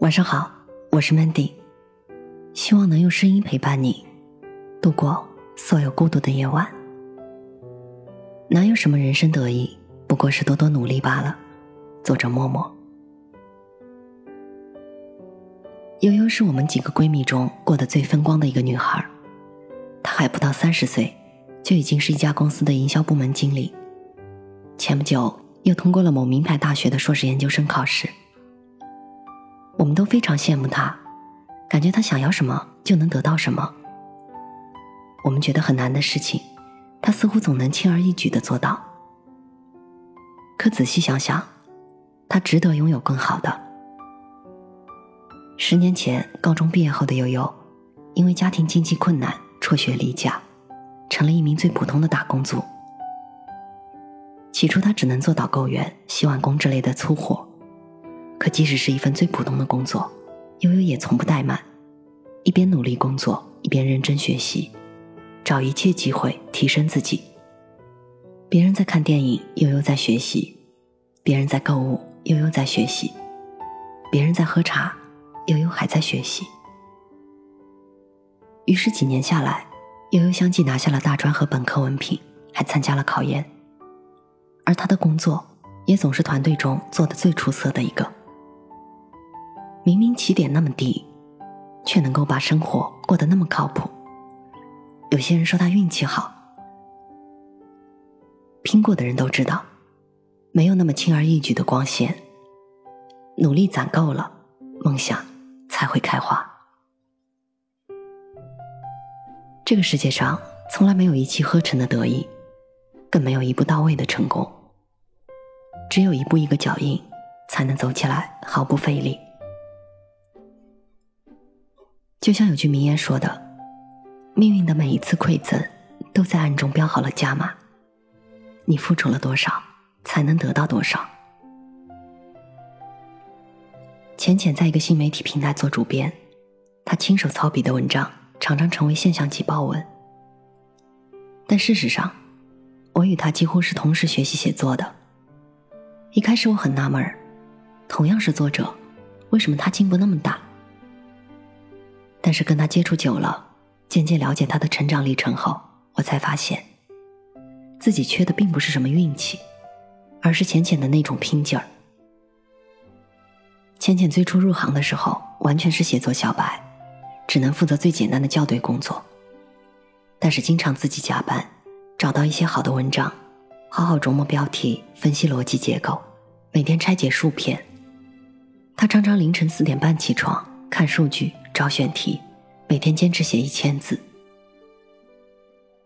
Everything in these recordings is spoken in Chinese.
晚上好，我是 Mandy，希望能用声音陪伴你度过所有孤独的夜晚。哪有什么人生得意，不过是多多努力罢了。作者默默。悠悠是我们几个闺蜜中过得最风光的一个女孩，她还不到三十岁，就已经是一家公司的营销部门经理。前不久又通过了某名牌大学的硕士研究生考试。我们都非常羡慕他，感觉他想要什么就能得到什么。我们觉得很难的事情，他似乎总能轻而易举的做到。可仔细想想，他值得拥有更好的。十年前，高中毕业后的悠悠，因为家庭经济困难，辍学离家，成了一名最普通的打工族。起初，他只能做导购员、洗碗工之类的粗活。可即使是一份最普通的工作，悠悠也从不怠慢，一边努力工作，一边认真学习，找一切机会提升自己。别人在看电影，悠悠在学习；别人在购物，悠悠在学习；别人在喝茶。悠悠还在学习，于是几年下来，悠悠相继拿下了大专和本科文凭，还参加了考研。而他的工作也总是团队中做的最出色的一个。明明起点那么低，却能够把生活过得那么靠谱。有些人说他运气好，拼过的人都知道，没有那么轻而易举的光鲜。努力攒够了，梦想。才会开花。这个世界上从来没有一气呵成的得意，更没有一步到位的成功。只有一步一个脚印，才能走起来毫不费力。就像有句名言说的：“命运的每一次馈赠，都在暗中标好了价码。你付出了多少，才能得到多少。”浅浅在一个新媒体平台做主编，他亲手操笔的文章常常成为现象级爆文。但事实上，我与他几乎是同时学习写作的。一开始我很纳闷儿，同样是作者，为什么他进步那么大？但是跟他接触久了，渐渐了解他的成长历程后，我才发现，自己缺的并不是什么运气，而是浅浅的那种拼劲儿。浅浅最初入行的时候，完全是写作小白，只能负责最简单的校对工作。但是经常自己加班，找到一些好的文章，好好琢磨标题，分析逻辑结构，每天拆解数篇。他常常凌晨四点半起床，看数据，找选题，每天坚持写一千字。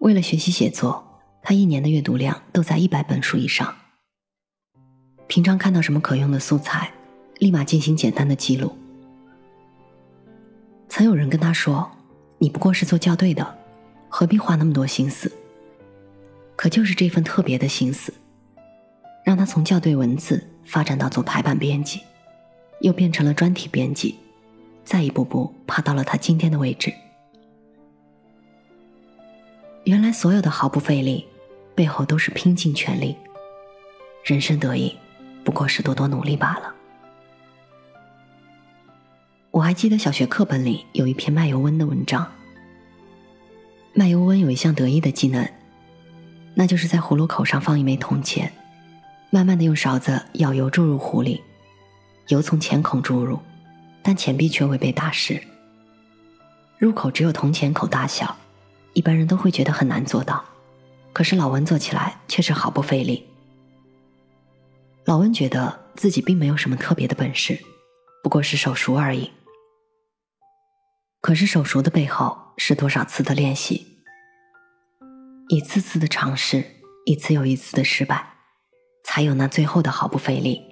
为了学习写作，他一年的阅读量都在一百本书以上。平常看到什么可用的素材。立马进行简单的记录。曾有人跟他说：“你不过是做校对的，何必花那么多心思？”可就是这份特别的心思，让他从校对文字发展到做排版编辑，又变成了专题编辑，再一步步爬到了他今天的位置。原来所有的毫不费力，背后都是拼尽全力。人生得意，不过是多多努力罢了。我还记得小学课本里有一篇卖油温的文章。卖油温有一项得意的技能，那就是在葫芦口上放一枚铜钱，慢慢的用勺子舀油注入壶里，油从钱孔注入，但钱币却未被打湿。入口只有铜钱口大小，一般人都会觉得很难做到，可是老温做起来却是毫不费力。老温觉得自己并没有什么特别的本事，不过是手熟而已。可是手熟的背后是多少次的练习，一次次的尝试，一次又一次的失败，才有那最后的毫不费力。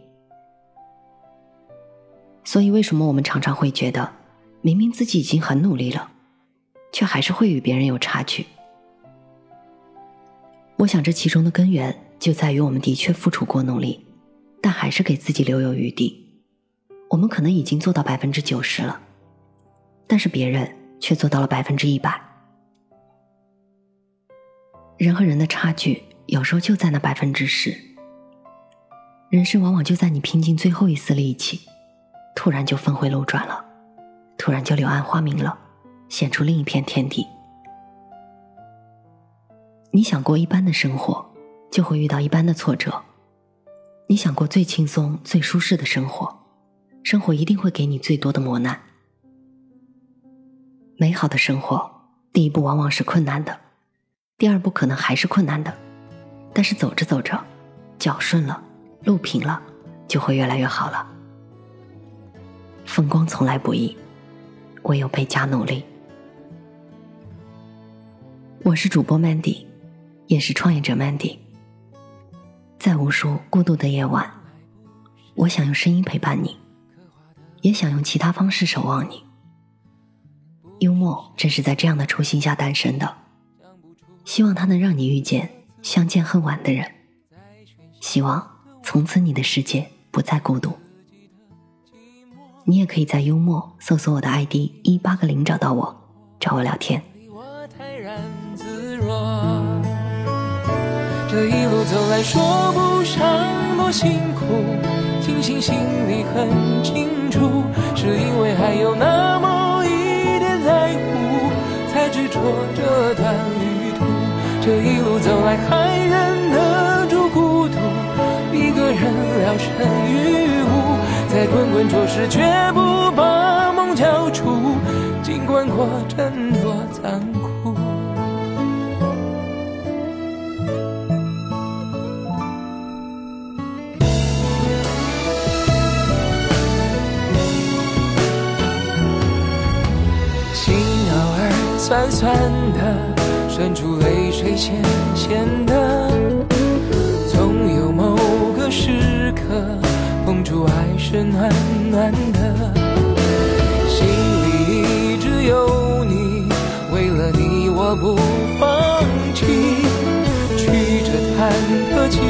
所以，为什么我们常常会觉得，明明自己已经很努力了，却还是会与别人有差距？我想，这其中的根源就在于我们的确付出过努力，但还是给自己留有余地。我们可能已经做到百分之九十了。但是别人却做到了百分之一百。人和人的差距有时候就在那百分之十。人生往往就在你拼尽最后一丝力气，突然就峰回路转了，突然就柳暗花明了，显出另一片天地。你想过一般的生活，就会遇到一般的挫折；你想过最轻松、最舒适的生活，生活一定会给你最多的磨难。美好的生活，第一步往往是困难的，第二步可能还是困难的，但是走着走着，脚顺了，路平了，就会越来越好了。风光从来不易，唯有倍加努力。我是主播 Mandy，也是创业者 Mandy。在无数孤独的夜晚，我想用声音陪伴你，也想用其他方式守望你。幽默正是在这样的初心下诞生的，希望它能让你遇见相见恨晚的人，希望从此你的世界不再孤独。你也可以在幽默搜索我的 ID 一八个零找到我，找我聊天。这一路走来说不上多辛苦，庆幸心里很清楚，是因为还有那么一点在乎，才执着这段旅途。这一路走来还忍得住孤独，一个人聊胜于无。在滚滚浊世，绝不把梦交出。尽管过程多残酷。心偶尔酸酸的，渗出泪水咸咸的，是暖暖的，心里一直有你，为了你我不放弃。曲折忐忑崎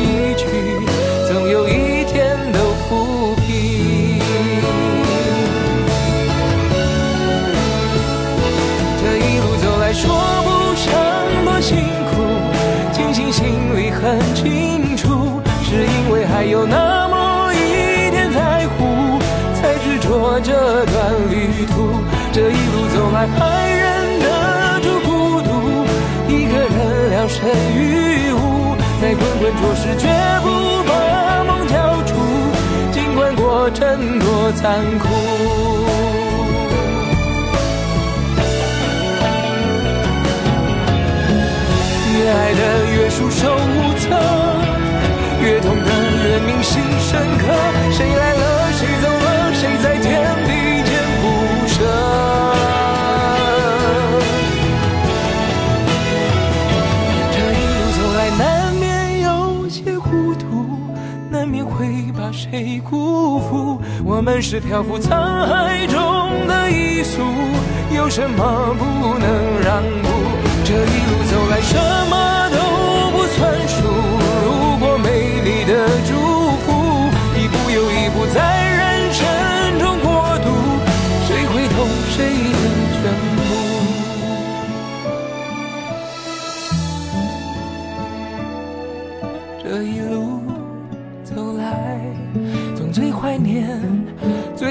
这一路走来还忍得住孤独，一个人聊胜于无，在滚滚浊世绝不把梦交出，尽管过程多残酷。谁辜负。我们是漂浮沧海中的一粟，有什么不能让步？这一路走来，什么都不算数。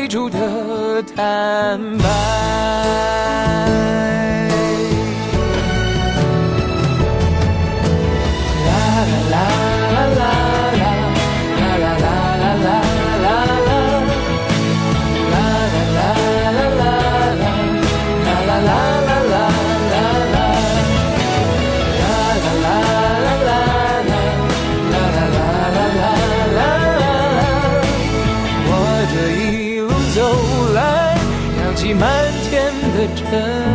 最初的坦白。沉。